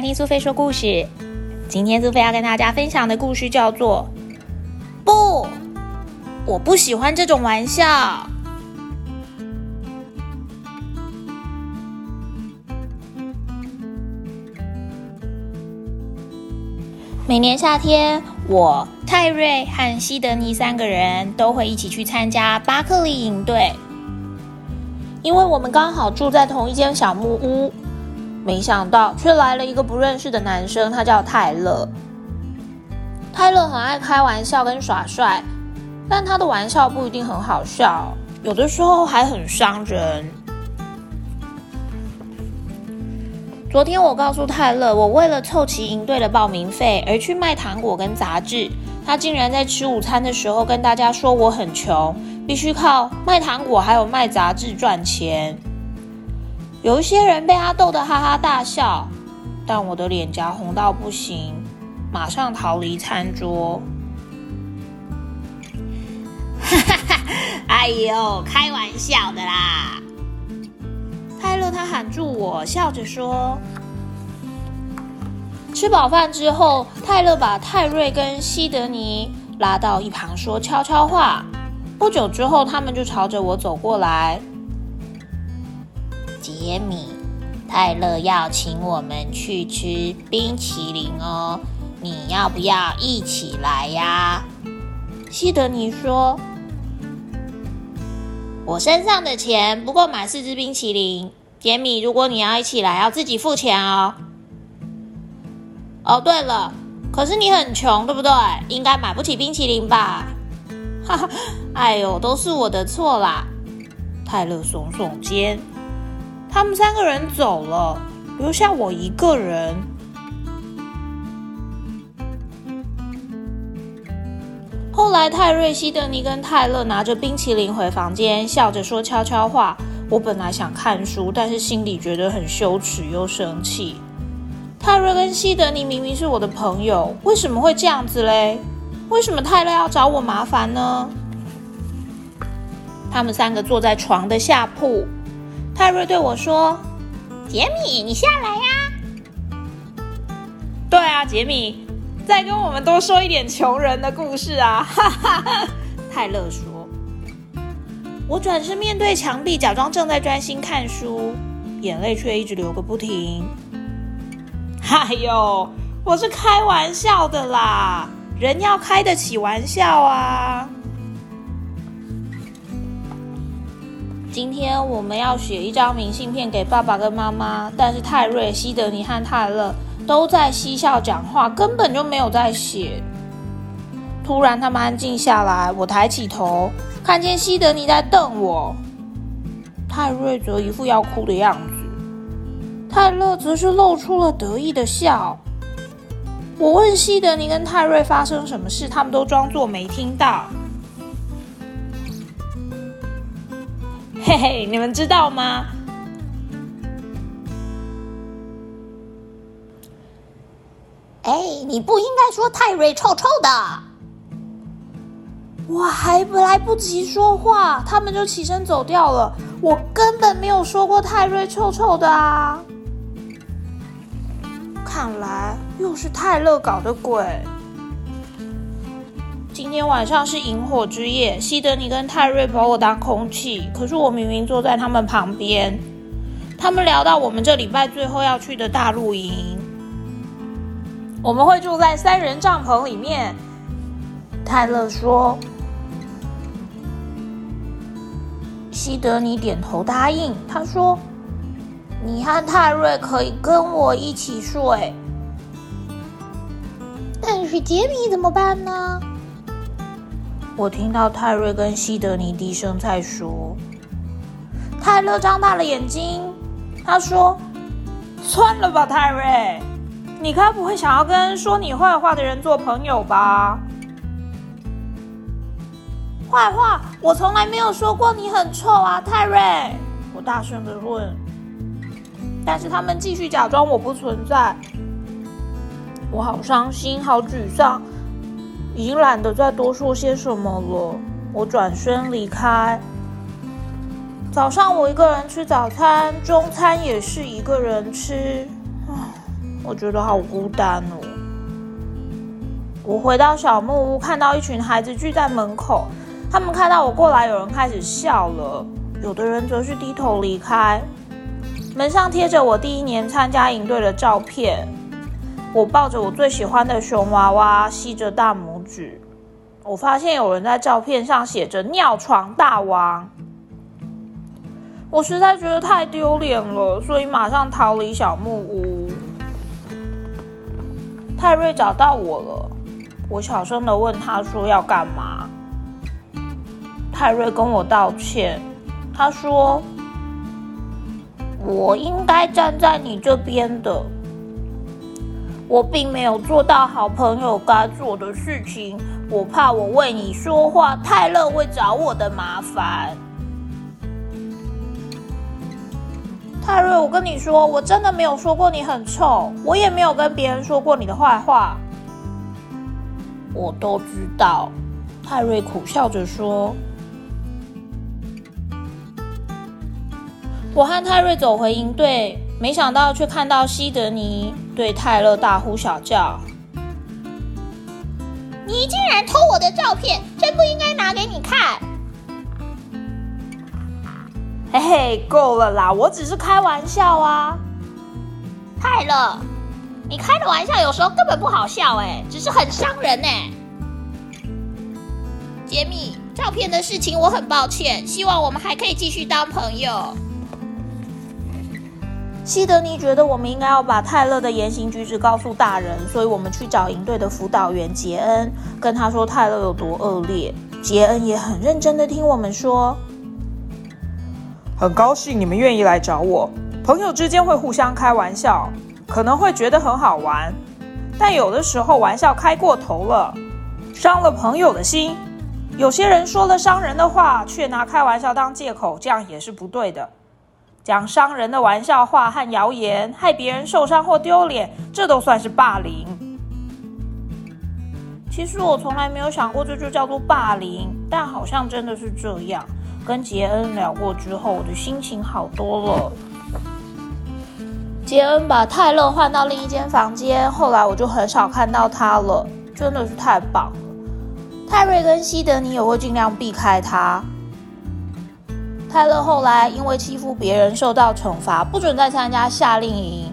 听苏菲说故事。今天苏菲要跟大家分享的故事叫做《不，我不喜欢这种玩笑》。每年夏天，我泰瑞和西德尼三个人都会一起去参加巴克利营队，因为我们刚好住在同一间小木屋。没想到，却来了一个不认识的男生，他叫泰勒。泰勒很爱开玩笑跟耍帅，但他的玩笑不一定很好笑，有的时候还很伤人。昨天我告诉泰勒，我为了凑齐营队的报名费而去卖糖果跟杂志，他竟然在吃午餐的时候跟大家说我很穷，必须靠卖糖果还有卖杂志赚钱。有一些人被他逗得哈哈大笑，但我的脸颊红到不行，马上逃离餐桌。哈哈哈！哎呦，开玩笑的啦！泰勒他喊住我，笑着说。吃饱饭之后，泰勒把泰瑞跟西德尼拉到一旁说悄悄话。不久之后，他们就朝着我走过来。杰米，泰勒要请我们去吃冰淇淋哦，你要不要一起来呀？西德尼说：“我身上的钱不够买四支冰淇淋。杰米，如果你要一起来，要自己付钱哦。哦，对了，可是你很穷，对不对？应该买不起冰淇淋吧？哈哈，哎呦，都是我的错啦！”泰勒耸耸肩。他们三个人走了，留下我一个人。后来，泰瑞、西德尼跟泰勒拿着冰淇淋回房间，笑着说悄悄话。我本来想看书，但是心里觉得很羞耻又生气。泰瑞跟西德尼明明是我的朋友，为什么会这样子嘞？为什么泰勒要找我麻烦呢？他们三个坐在床的下铺。泰瑞对我说：“杰米，你下来呀。”对啊，杰米，再跟我们多说一点穷人的故事啊！哈哈哈。泰勒说：“我转身面对墙壁，假装正在专心看书，眼泪却一直流个不停。哎呦，我是开玩笑的啦，人要开得起玩笑啊。”今天我们要写一张明信片给爸爸跟妈妈，但是泰瑞、西德尼和泰勒都在嬉笑讲话，根本就没有在写。突然，他们安静下来，我抬起头，看见西德尼在瞪我，泰瑞则一副要哭的样子，泰勒则是露出了得意的笑。我问西德尼跟泰瑞发生什么事，他们都装作没听到。嘿嘿，你们知道吗？哎，你不应该说泰瑞臭臭的。我还来不及说话，他们就起身走掉了。我根本没有说过泰瑞臭臭的啊！看来又是泰勒搞的鬼。今天晚上是萤火之夜，西德尼跟泰瑞把我当空气，可是我明明坐在他们旁边。他们聊到我们这礼拜最后要去的大露营，我们会住在三人帐篷里面。泰勒说：“西德尼点头答应。”他说：“你和泰瑞可以跟我一起睡，但是杰米怎么办呢？”我听到泰瑞跟西德尼低声在说。泰勒张大了眼睛，他说：“算了吧，泰瑞，你该不会想要跟说你坏话的人做朋友吧？”坏话？我从来没有说过你很臭啊，泰瑞！我大声的问。但是他们继续假装我不存在，我好伤心，好沮丧。已经懒得再多说些什么了，我转身离开。早上我一个人吃早餐，中餐也是一个人吃。我觉得好孤单哦。我回到小木屋，看到一群孩子聚在门口，他们看到我过来，有人开始笑了，有的人则是低头离开。门上贴着我第一年参加营队的照片，我抱着我最喜欢的熊娃娃，吸着大拇指。我发现有人在照片上写着“尿床大王”，我实在觉得太丢脸了，所以马上逃离小木屋。泰瑞找到我了。我小声的问他说：“要干嘛？”泰瑞跟我道歉，他说：“我应该站在你这边的，我并没有做到好朋友该做的事情，我怕我为你说话，泰勒会找我的麻烦。”泰瑞，我跟你说，我真的没有说过你很臭，我也没有跟别人说过你的坏话。我都知道，泰瑞苦笑着说：“我和泰瑞走回营队，没想到却看到西德尼对泰勒大呼小叫：‘你竟然偷我的照片，真不应该拿给你看！’嘿嘿，够了啦，我只是开玩笑啊，泰勒。”你开的玩笑有时候根本不好笑哎，只是很伤人哎。杰米，照片的事情我很抱歉，希望我们还可以继续当朋友。西德尼觉得我们应该要把泰勒的言行举止告诉大人，所以我们去找营队的辅导员杰恩，跟他说泰勒有多恶劣。杰恩也很认真的听我们说，很高兴你们愿意来找我，朋友之间会互相开玩笑。可能会觉得很好玩，但有的时候玩笑开过头了，伤了朋友的心。有些人说了伤人的话，却拿开玩笑当借口，这样也是不对的。讲伤人的玩笑话和谣言，害别人受伤或丢脸，这都算是霸凌。其实我从来没有想过这就叫做霸凌，但好像真的是这样。跟杰恩聊过之后，我的心情好多了。杰恩把泰勒换到另一间房间，后来我就很少看到他了，真的是太棒了。泰瑞跟西德尼也会尽量避开他。泰勒后来因为欺负别人受到惩罚，不准再参加夏令营。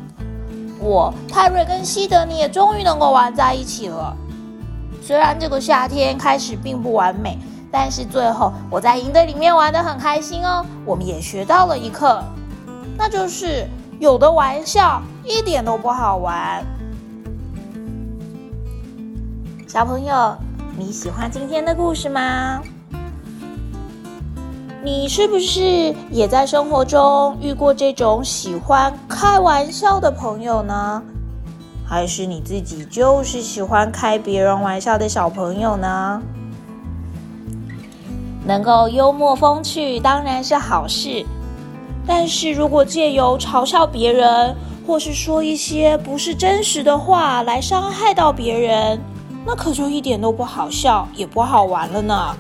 我泰瑞跟西德尼也终于能够玩在一起了。虽然这个夏天开始并不完美，但是最后我在营队里面玩的很开心哦。我们也学到了一课，那就是。有的玩笑一点都不好玩。小朋友，你喜欢今天的故事吗？你是不是也在生活中遇过这种喜欢开玩笑的朋友呢？还是你自己就是喜欢开别人玩笑的小朋友呢？能够幽默风趣当然是好事。但是如果借由嘲笑别人，或是说一些不是真实的话来伤害到别人，那可就一点都不好笑，也不好玩了呢。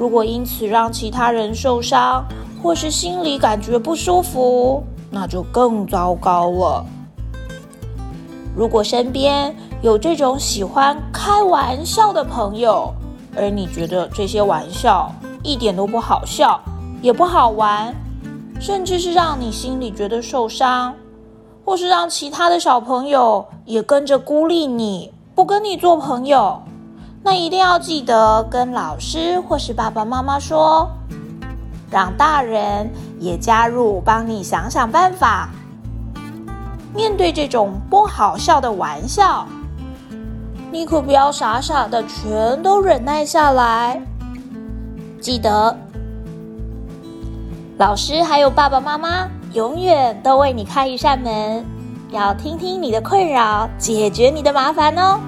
如果因此让其他人受伤，或是心里感觉不舒服，那就更糟糕了。如果身边有这种喜欢开玩笑的朋友，而你觉得这些玩笑一点都不好笑，也不好玩。甚至是让你心里觉得受伤，或是让其他的小朋友也跟着孤立你，不跟你做朋友，那一定要记得跟老师或是爸爸妈妈说，让大人也加入，帮你想想办法。面对这种不好笑的玩笑，你可不要傻傻的全都忍耐下来，记得。老师还有爸爸妈妈，永远都为你开一扇门，要听听你的困扰，解决你的麻烦哦。